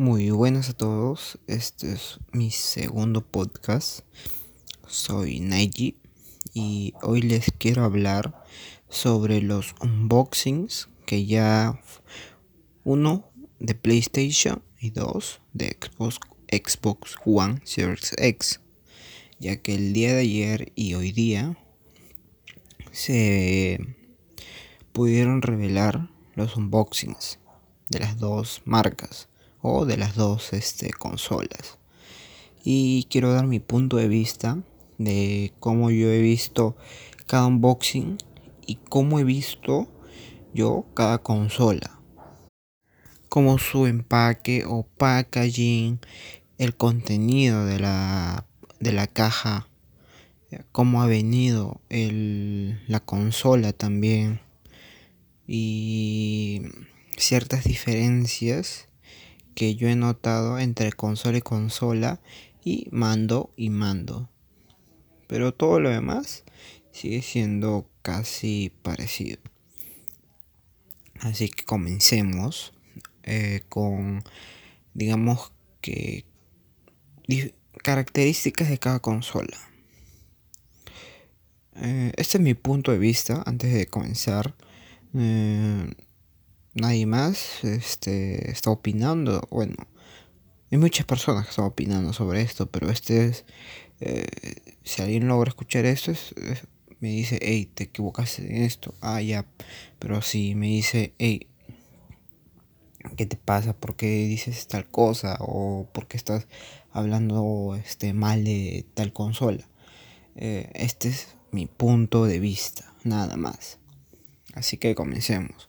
Muy buenas a todos, este es mi segundo podcast. Soy Naiji y hoy les quiero hablar sobre los unboxings que ya uno de PlayStation y dos de Xbox, Xbox One Series X, ya que el día de ayer y hoy día se pudieron revelar los unboxings de las dos marcas o de las dos este, consolas. Y quiero dar mi punto de vista de cómo yo he visto cada unboxing y cómo he visto yo cada consola. Como su empaque o packaging, el contenido de la, de la caja, cómo ha venido el, la consola también y ciertas diferencias que yo he notado entre consola y consola y mando y mando. Pero todo lo demás sigue siendo casi parecido. Así que comencemos eh, con, digamos que, características de cada consola. Eh, este es mi punto de vista antes de comenzar. Eh, nadie más este, está opinando. Bueno, hay muchas personas que están opinando sobre esto, pero este es, eh, si alguien logra escuchar esto, me dice, hey, te equivocaste en esto. Ah, ya, pero si me dice, hey, ¿qué te pasa? ¿Por qué dices tal cosa? ¿O por qué estás hablando este, mal de tal consola? Eh, este es mi punto de vista, nada más. Así que comencemos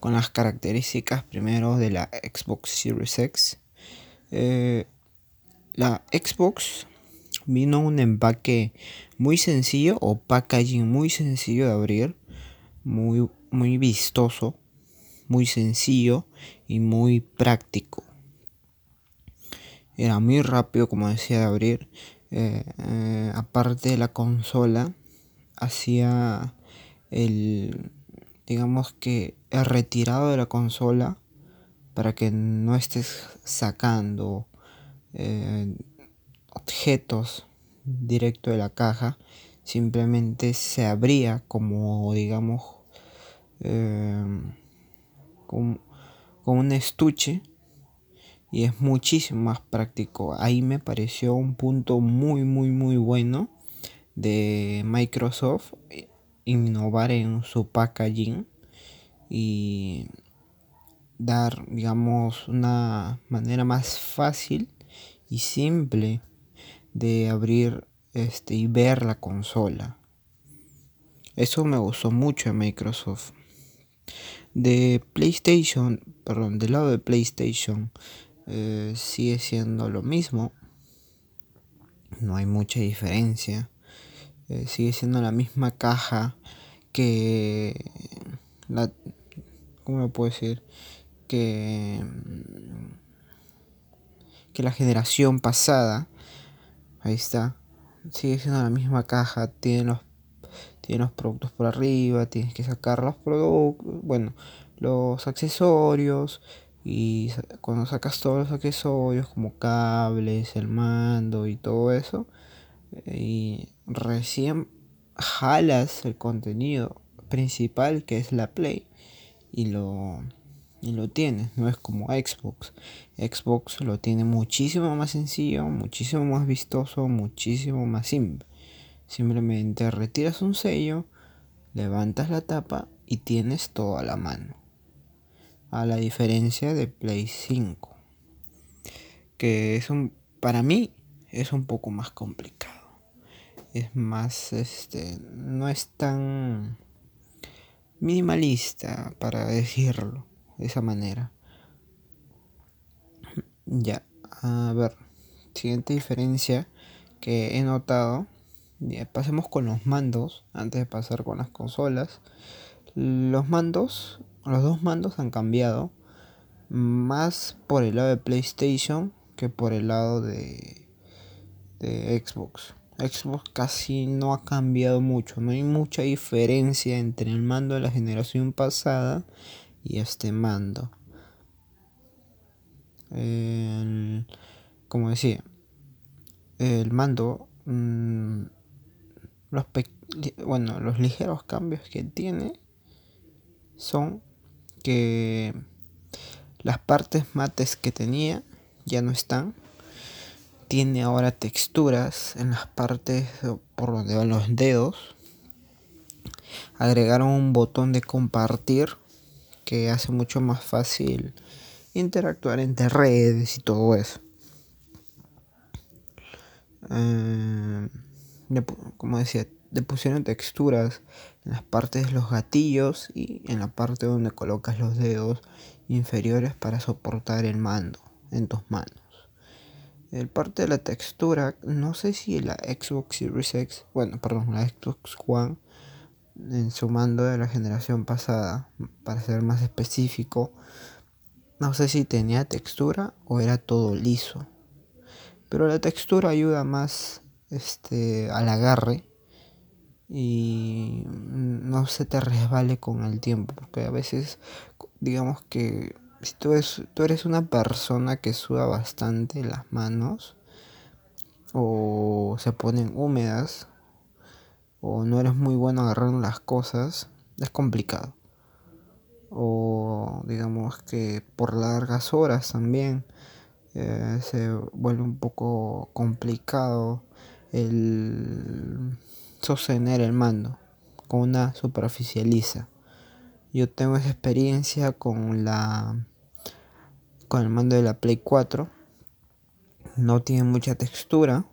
con las características primero de la Xbox Series X. Eh, la Xbox vino un empaque muy sencillo o packaging muy sencillo de abrir, muy, muy vistoso, muy sencillo y muy práctico. Era muy rápido, como decía, de abrir. Eh, aparte de la consola, hacía el, digamos que retirado de la consola para que no estés sacando eh, objetos directo de la caja. Simplemente se abría como digamos eh, con, con un estuche y es muchísimo más práctico. Ahí me pareció un punto muy muy muy bueno de Microsoft innovar en su packaging y dar, digamos, una manera más fácil y simple de abrir este y ver la consola. Eso me gustó mucho de Microsoft. De PlayStation, perdón, del lado de PlayStation eh, sigue siendo lo mismo. No hay mucha diferencia. Eh, sigue siendo la misma caja que la ¿cómo lo puedo decir? Que que la generación pasada ahí está sigue siendo la misma caja tiene los tiene los productos por arriba tienes que sacar los productos bueno los accesorios y cuando sacas todos los accesorios como cables el mando y todo eso y recién jalas el contenido principal que es la Play y lo, y lo tienes, no es como Xbox. Xbox lo tiene muchísimo más sencillo, muchísimo más vistoso, muchísimo más simple. Simplemente retiras un sello, levantas la tapa y tienes todo a la mano. A la diferencia de Play 5, que es un para mí es un poco más complicado es más, este, no es tan minimalista, para decirlo de esa manera. Ya, a ver, siguiente diferencia que he notado. pasemos con los mandos, antes de pasar con las consolas. Los mandos, los dos mandos han cambiado más por el lado de PlayStation que por el lado de, de Xbox. Xbox casi no ha cambiado mucho, no hay mucha diferencia entre el mando de la generación pasada y este mando. como decía, el mando, mm, los, bueno, los ligeros cambios que tiene son que las partes mates que tenía ya no están. Tiene ahora texturas en las partes por donde van los dedos. Agregaron un botón de compartir que hace mucho más fácil interactuar entre redes y todo eso. Eh, como decía, le pusieron texturas en las partes de los gatillos y en la parte donde colocas los dedos inferiores para soportar el mando en tus manos. El parte de la textura, no sé si la Xbox Series X, bueno, perdón, la Xbox One en su mando de la generación pasada, para ser más específico, no sé si tenía textura o era todo liso. Pero la textura ayuda más este, al agarre y no se te resbale con el tiempo. Porque a veces, digamos que si tú eres, tú eres una persona que suda bastante las manos o se ponen húmedas o no eres muy bueno agarrando las cosas, es complicado. O digamos que por largas horas también eh, se vuelve un poco complicado el sostener el mando con una superficializa. Yo tengo esa experiencia con la con el mando de la Play 4. No tiene mucha textura,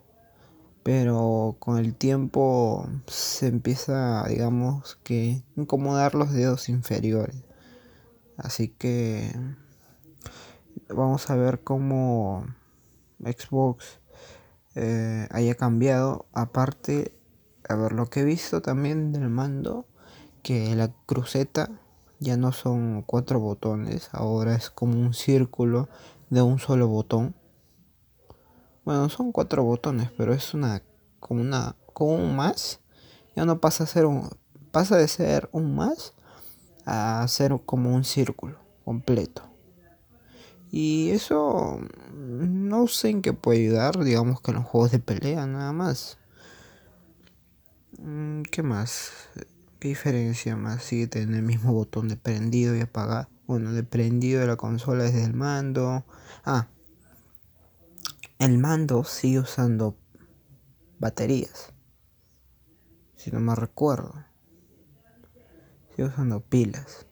pero con el tiempo se empieza, digamos, que incomodar los dedos inferiores. Así que vamos a ver cómo Xbox eh, haya cambiado. Aparte, a ver, lo que he visto también del mando, que la cruceta ya no son cuatro botones, ahora es como un círculo de un solo botón. Bueno, son cuatro botones, pero es una como una como un más. Ya no pasa a ser un pasa de ser un más a ser como un círculo completo. Y eso no sé en qué puede ayudar, digamos que en los juegos de pelea nada más. Mm, ¿Qué más? ¿Qué diferencia más? Sigue teniendo el mismo botón de prendido y apagar. Bueno, de prendido de la consola desde el mando. Ah, el mando sigue usando baterías. Si no me recuerdo. Sigue usando pilas.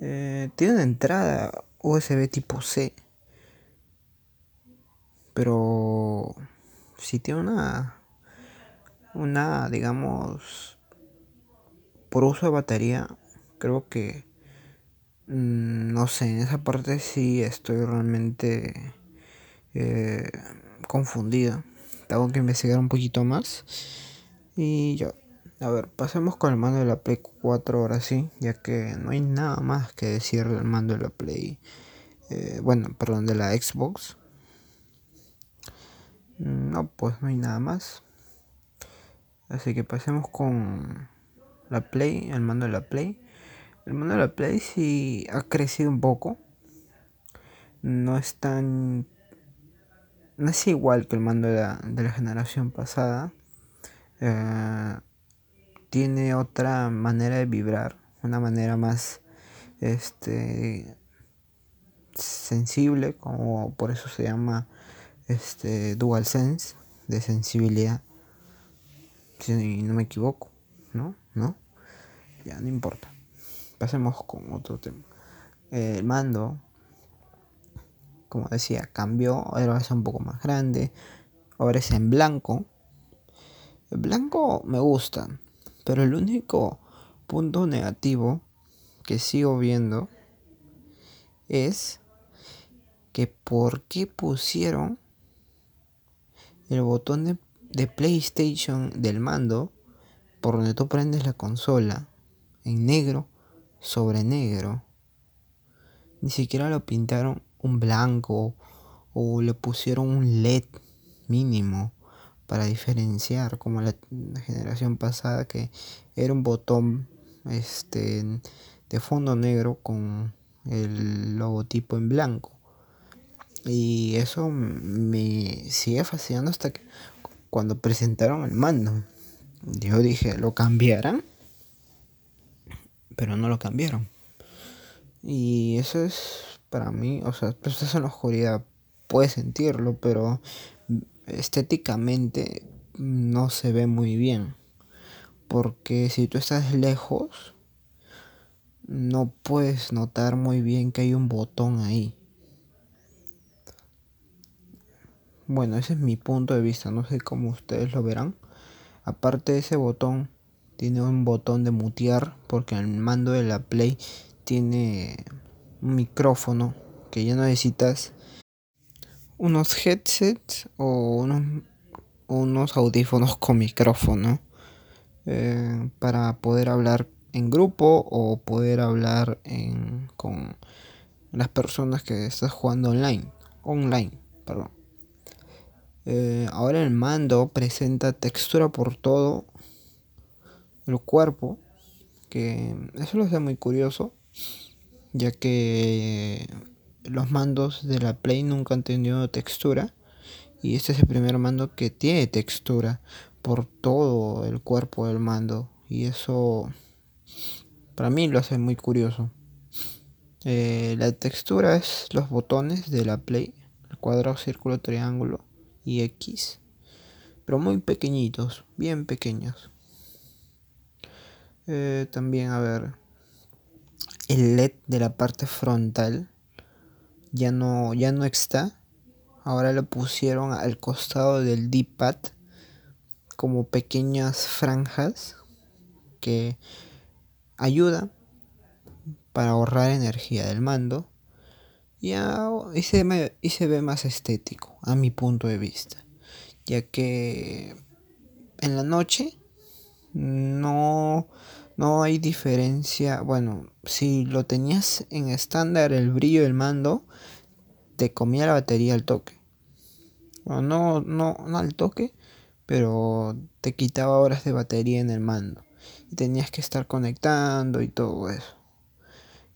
Eh, tiene una entrada USB tipo C. Pero si tiene una una digamos por uso de batería creo que mm, no sé en esa parte sí estoy realmente eh, confundido tengo que investigar un poquito más y ya a ver, pasemos con el mando de la Play 4 ahora sí, ya que no hay nada más que decir del mando de la Play. Eh, bueno, perdón, de la Xbox. No, pues no hay nada más. Así que pasemos con la Play, el mando de la Play. El mando de la Play sí ha crecido un poco. No es tan... No es igual que el mando de la, de la generación pasada. Eh, tiene otra manera de vibrar, una manera más este sensible, como por eso se llama este dual sense de sensibilidad. Si no me equivoco, ¿no? ¿No? Ya no importa. Pasemos con otro tema. El mando, como decía, cambió, ahora es un poco más grande, ahora es en blanco. El blanco me gusta, pero el único punto negativo que sigo viendo es que por qué pusieron el botón de, PlayStation del mando por donde tú prendes la consola en negro sobre negro. Ni siquiera lo pintaron un blanco o le pusieron un LED mínimo para diferenciar como la, generación pasada que era un botón este de fondo negro con el logotipo en blanco. Y eso me sigue fascinando hasta que cuando presentaron el mando. Yo dije, ¿lo cambiarán? Pero no lo cambiaron. Y eso es para mí, o sea, pues estás en la oscuridad, puedes sentirlo, pero estéticamente no se ve muy bien. Porque si tú estás lejos, no puedes notar muy bien que hay un botón ahí. Bueno, ese es mi punto de vista, no sé cómo ustedes lo verán. Aparte de ese botón, tiene un botón de mutear, porque el mando de la Play tiene un micrófono que ya no necesitas unos headsets o unos, audífonos con micrófono eh, para poder hablar en grupo o poder hablar con las personas que estás jugando online online perdón eh, ahora el mando presenta textura por todo el cuerpo que eso lo hace muy curioso ya que los mandos de la Play nunca han tenido textura y este es el primer mando que tiene textura por todo el cuerpo del mando y eso para mí lo hace muy curioso. Eh, la textura es los botones de la Play el cuadrado, círculo, triángulo y X. Pero muy pequeñitos bien pequeños. Eh, también a ver el LED de la parte frontal ya no, ya no está. Ahora lo pusieron al costado del D-pad como pequeñas franjas que ayuda para ahorrar energía del mando. Y, y, se y se ve más estético a mi punto de vista ya que en la noche no no hay diferencia. Bueno, si lo tenías en estándar el brillo del mando, te comía la batería al toque. no, no, no al toque, pero te quitaba horas de batería en el mando. Y tenías que estar conectando y todo eso.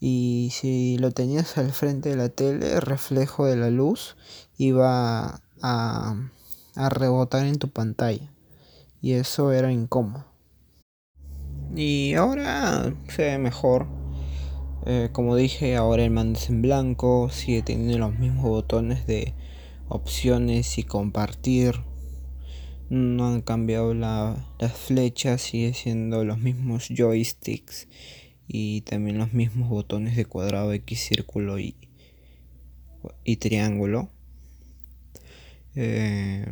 Y si lo tenías al frente de la tele, el reflejo de la luz iba a, rebotar en tu pantalla. Y eso era incómodo. Y ahora se ve mejor. Eh, como dije, ahora el mando es en blanco. Sigue teniendo los mismos botones de opciones y compartir. No han cambiado las flechas. Sigue siendo los mismos joysticks. Y también los mismos botones de cuadrado, X, círculo y, y triángulo. Eh,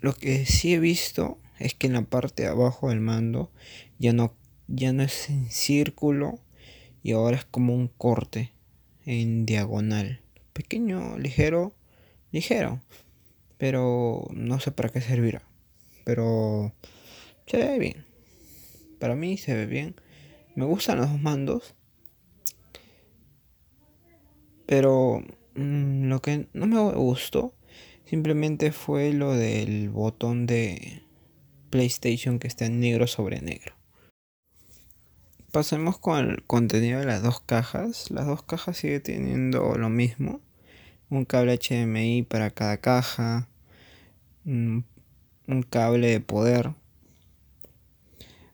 lo que sí he visto es que en la parte de abajo del mando ya no, ya no es en círculo y ahora es como un corte en diagonal. Pequeño, ligero, ligero. Pero no sé para qué servirá. Pero se ve bien. Para mí se ve bien. Me gustan los dos mandos. Pero mm, lo que no me gustó simplemente fue lo del botón de PlayStation que está en negro sobre negro. Pasemos con el contenido de las dos cajas. Las dos cajas sigue teniendo lo mismo. Un cable HDMI para cada caja. Un, cable de poder.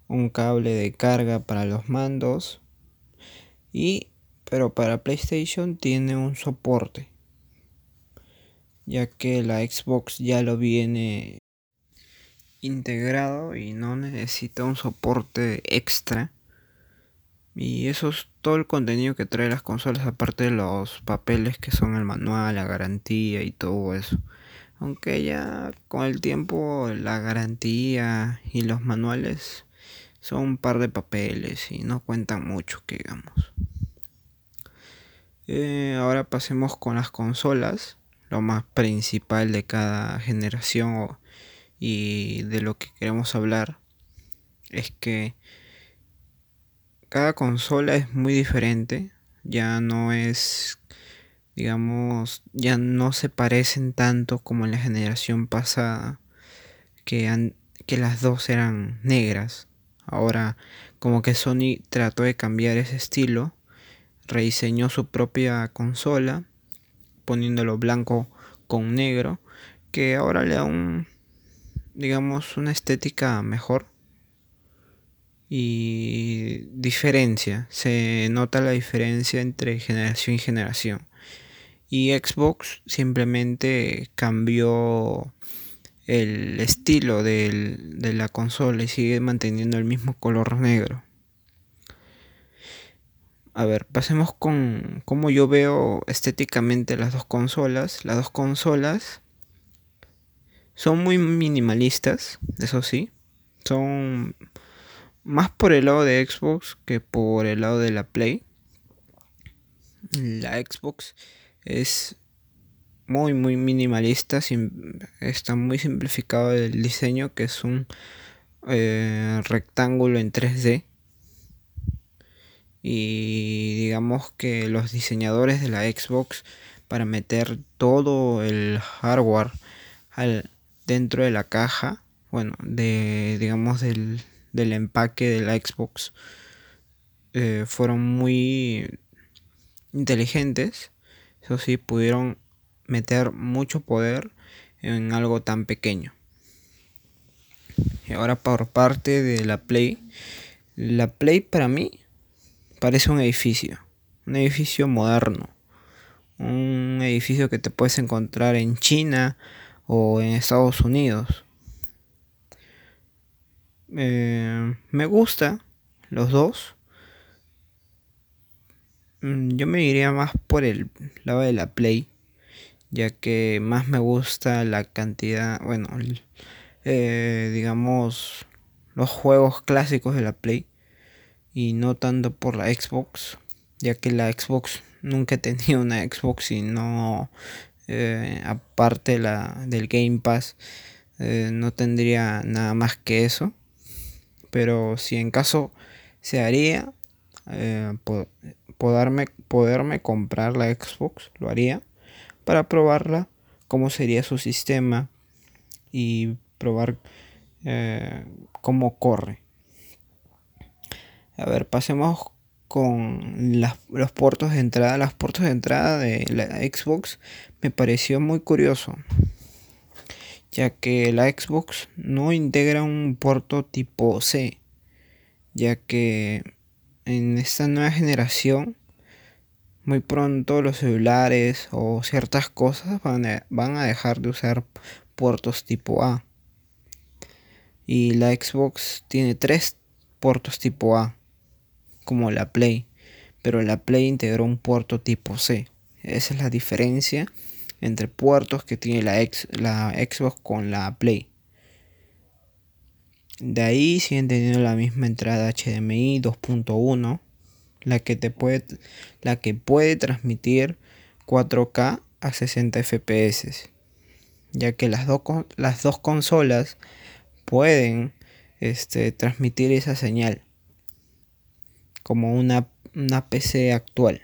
Un cable de carga para los mandos. Y pero para PlayStation tiene un soporte. Ya que la Xbox ya lo viene integrado y no necesita un soporte extra. Y eso es todo el contenido que trae las consolas, aparte de los papeles que son el manual, la garantía y todo eso. Aunque ya con el tiempo la garantía y los manuales son un par de papeles y no cuentan mucho, que digamos. Eh, ahora pasemos con las consolas, lo más principal de cada generación y de lo que queremos hablar es que cada consola es muy diferente, ya no es, digamos, ya no se parecen tanto como en la generación pasada, que, que las dos eran negras. Ahora, como que Sony trató de cambiar ese estilo, rediseñó su propia consola poniéndolo blanco con negro que ahora le da un digamos una estética mejor y diferencia se nota la diferencia entre generación y generación y Xbox simplemente cambió el estilo de la consola y sigue manteniendo el mismo color negro. A ver, pasemos con cómo yo veo estéticamente las dos consolas. Las dos consolas son muy minimalistas, eso sí. Son más por el lado de Xbox que por el lado de la Play. La Xbox es muy muy minimalista, está muy simplificado el diseño que es un eh, rectángulo en 3D y digamos que los diseñadores de la Xbox para meter todo el hardware al, dentro de la caja bueno de digamos del, empaque de la Xbox eh, fueron muy inteligentes eso sí pudieron meter mucho poder en algo tan pequeño. Y ahora por parte de la Play, la Play para mí parece un edificio, un edificio moderno, un edificio que te puedes encontrar en China o en Estados Unidos. Eh, me gusta los dos. Mm, yo me iría más por el lado de la Play ya que más me gusta la cantidad, bueno, eh, digamos, los juegos clásicos de la Play y no tanto por la Xbox, ya que la Xbox nunca he tenido una Xbox y no, eh, aparte la, del Game Pass, eh, no tendría nada más que eso. Pero si en caso se haría, poderme, poderme comprar la Xbox, lo haría para probarla, cómo sería su sistema y probar eh, cómo corre. A ver, pasemos con los puertos de entrada. Los puertos de entrada de la Xbox me pareció muy curioso, ya que la Xbox no integra un puerto tipo C, ya que en esta nueva generación muy pronto los celulares o ciertas cosas van a, dejar de usar puertos tipo A. Y la Xbox tiene tres puertos tipo A, como la Play, pero la Play integró un puerto tipo C. Esa es la diferencia entre puertos que tiene la, Xbox con la Play. De ahí siguen teniendo la misma entrada HDMI 2.1 la que puede la que puede transmitir 4K a 60 FPS ya que las, las dos consolas pueden este, transmitir esa señal como una, una PC actual.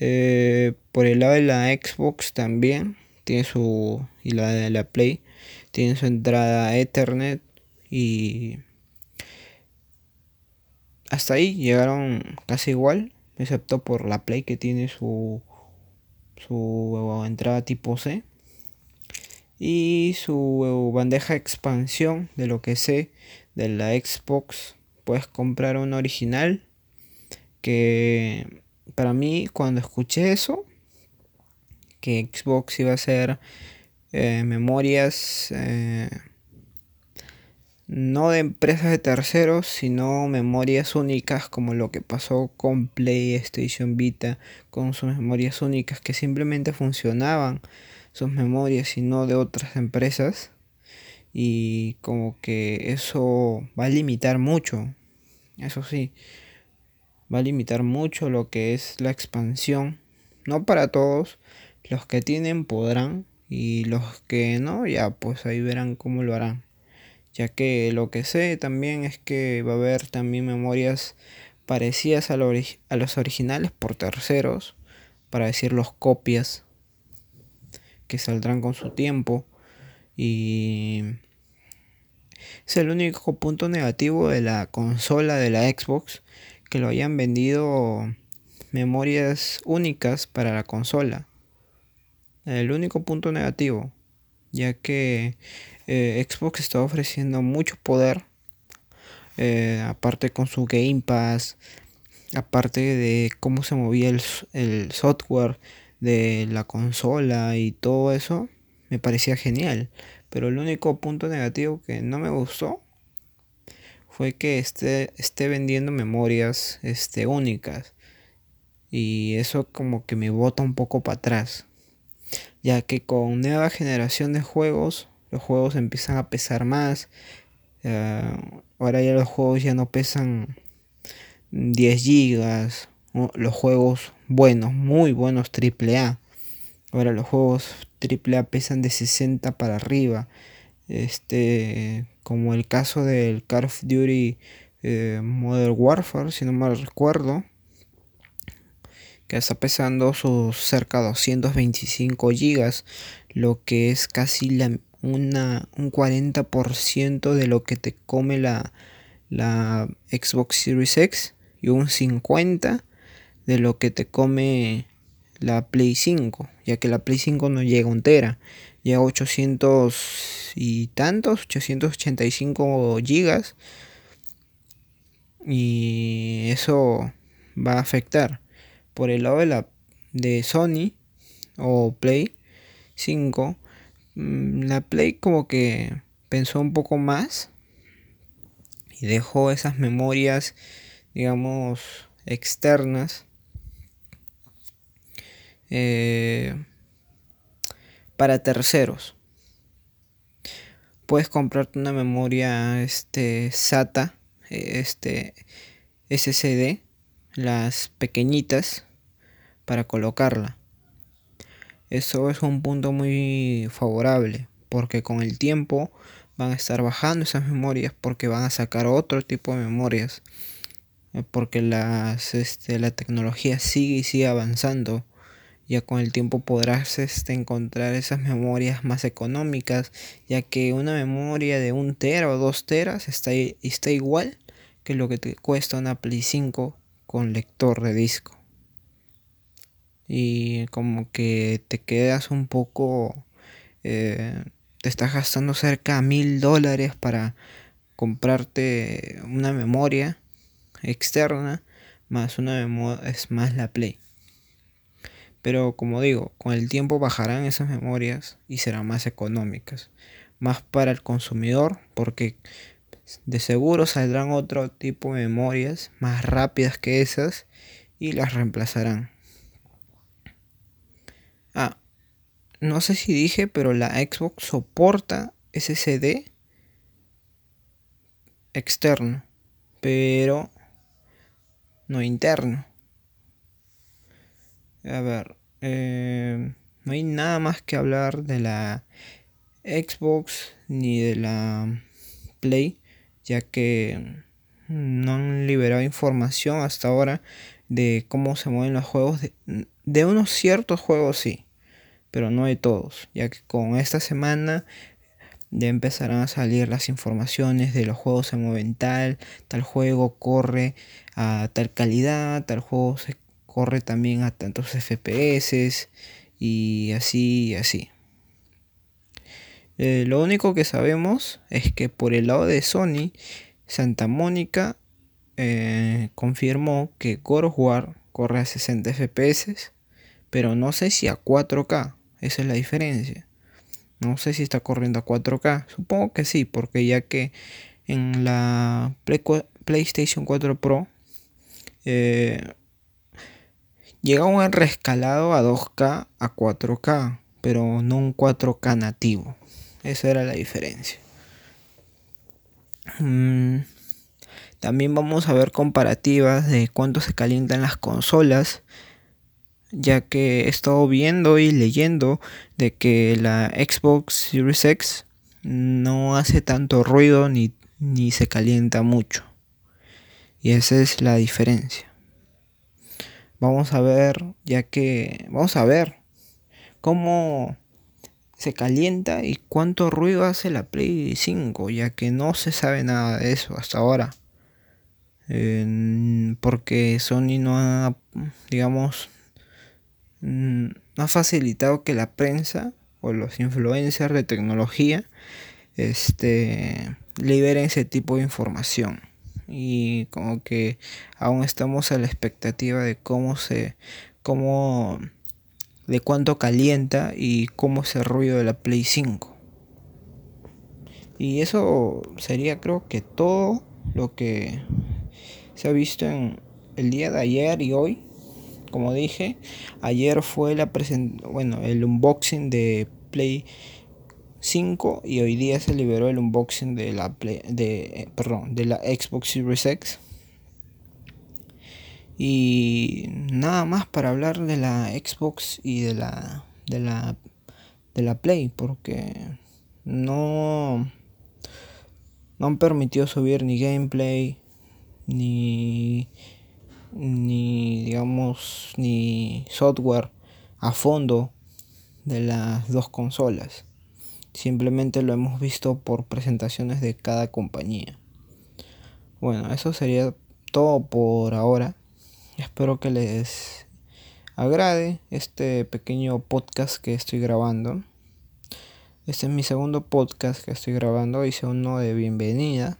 Eh, por el lado de la Xbox también tiene su y la de la Play tiene su entrada Ethernet y hasta ahí llegaron casi igual, excepto por la Play que tiene su, su entrada tipo C y su bandeja expansión de lo que sé de la Xbox puedes comprar un original que para mí cuando escuché eso que Xbox iba a ser eh, memorias eh, no de empresas de terceros, sino memorias únicas como lo que pasó con PlayStation Vita, con sus memorias únicas que simplemente funcionaban sus memorias y no de otras empresas. Y como que eso va a limitar mucho, eso sí, va a limitar mucho lo que es la expansión. No para todos, los que tienen podrán y los que no, ya pues ahí verán cómo lo harán ya que lo que sé también es que va a haber también memorias parecidas a, los originales por terceros, para decir los copias que saldrán con su tiempo y es el único punto negativo de la consola de la Xbox que lo hayan vendido memorias únicas para la consola. El único punto negativo, ya que eh, Xbox está ofreciendo mucho poder, eh, aparte con su Game Pass, aparte de cómo se movía el, el software de la consola y todo eso, me parecía genial. Pero el único punto negativo que no me gustó fue que esté, esté vendiendo memorias este, únicas. Y eso como que me bota un poco para atrás. Ya que con nueva generación de juegos, los juegos empiezan a pesar más. Eh, ahora ya los juegos ya no pesan 10 gigas. Los juegos buenos, muy buenos AAA. Ahora los juegos AAA pesan de 60 para arriba. Este, como el caso del Call of Duty eh, Modern Warfare, si no mal recuerdo, que está pesando sus cerca de 225 gigas, lo que es casi la, una, un 40% de lo que te come la, la Xbox Series X y un 50% de lo que te come la Play 5, ya que la Play 5 no llega a un tera, llega a 800 y tantos, 885 gigas. Y eso va a afectar. Por el lado de, la, de Sony o Play 5, mm, la Play como que pensó un poco más y dejó esas memorias, digamos, externas eh, para terceros. Puedes comprarte una memoria este, SATA, este, SSD, las pequeñitas, para colocarla. Eso es un punto muy favorable, porque con el tiempo van a estar bajando esas memorias porque van a sacar otro tipo de memorias eh, porque las, este, la tecnología sigue y sigue avanzando ya con el tiempo podrás este, encontrar esas memorias más económicas, ya que una memoria de un tera o dos teras está, está igual que lo que te cuesta una Play 5 con lector de disco. Y como que te quedas un poco... Eh, te estás gastando cerca de mil dólares para comprarte una memoria externa más una memoria es más la Play. Pero como digo, con el tiempo bajarán esas memorias y serán más económicas. Más para el consumidor porque de seguro saldrán otro tipo de memorias más rápidas que esas y las reemplazarán. Ah, no sé si dije, pero la Xbox soporta SSD externo, pero no interno. A ver, eh, no hay nada más que hablar de la Xbox ni de la Play, ya que no han liberado información hasta ahora de cómo se mueven los juegos. De, unos ciertos juegos sí, pero no de todos, ya que con esta semana ya empezarán a salir las informaciones de los juegos se mueven tal, tal juego corre a tal calidad, tal juego se corre también a tantos FPS y así y así. Eh, lo único que sabemos es que por el lado de Sony, Santa Mónica eh, confirmó que God War corre a 60 FPS, pero no sé si a 4K, esa es la diferencia. No sé si está corriendo a 4K, supongo que sí, porque ya que en la PlayStation 4 Pro eh, Llega un rescalado a 2K a 4K, pero no un 4K nativo. Esa era la diferencia. Mm, también vamos a ver comparativas de cuánto se calientan las consolas, ya que he estado viendo y leyendo de que la Xbox Series X no hace tanto ruido ni, ni se calienta mucho. Y esa es la diferencia. Vamos a ver, ya que vamos a ver cómo se calienta y cuánto ruido hace la Play 5, ya que no se sabe nada de eso hasta ahora. porque Sony no ha, digamos, no ha facilitado que la prensa o los influencers de tecnología este, liberen ese tipo de información. Y como que aún estamos a la expectativa de cómo se, cómo, de cuánto calienta y cómo es ruido de la Play 5. Y eso sería creo que todo lo que se ha visto en el día de ayer y hoy. Como dije, ayer fue la bueno, el unboxing de Play 5 y hoy día se liberó el unboxing de la Play, de perdón, de la Xbox Series X. Y nada más para hablar de la Xbox y de la de la de la Play porque no no han permitido subir ni gameplay ni ni digamos ni software a fondo de las dos consolas simplemente lo hemos visto por presentaciones de cada compañía. Bueno eso sería todo por ahora. Espero que les agrade este pequeño podcast que estoy grabando. Este es mi segundo podcast que estoy grabando. Hice uno de bienvenida.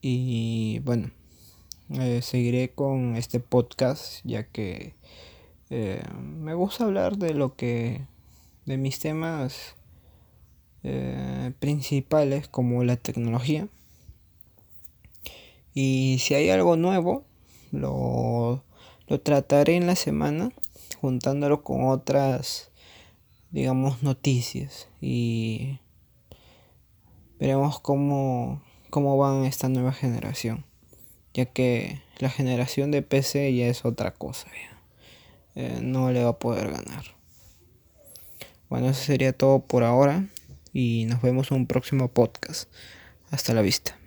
Y bueno, eh, seguiré con este podcast ya que eh, me gusta hablar de lo que, de mis temas eh, principales como la tecnología. Y si hay algo nuevo, lo, lo trataré en la semana juntándolo con otras, digamos, noticias. Y veremos cómo cómo van esta nueva generación. Ya que la generación de PC ya es otra cosa. Eh, no le va a poder ganar. Bueno, eso sería todo por ahora. Y nos vemos en un próximo podcast. Hasta la vista.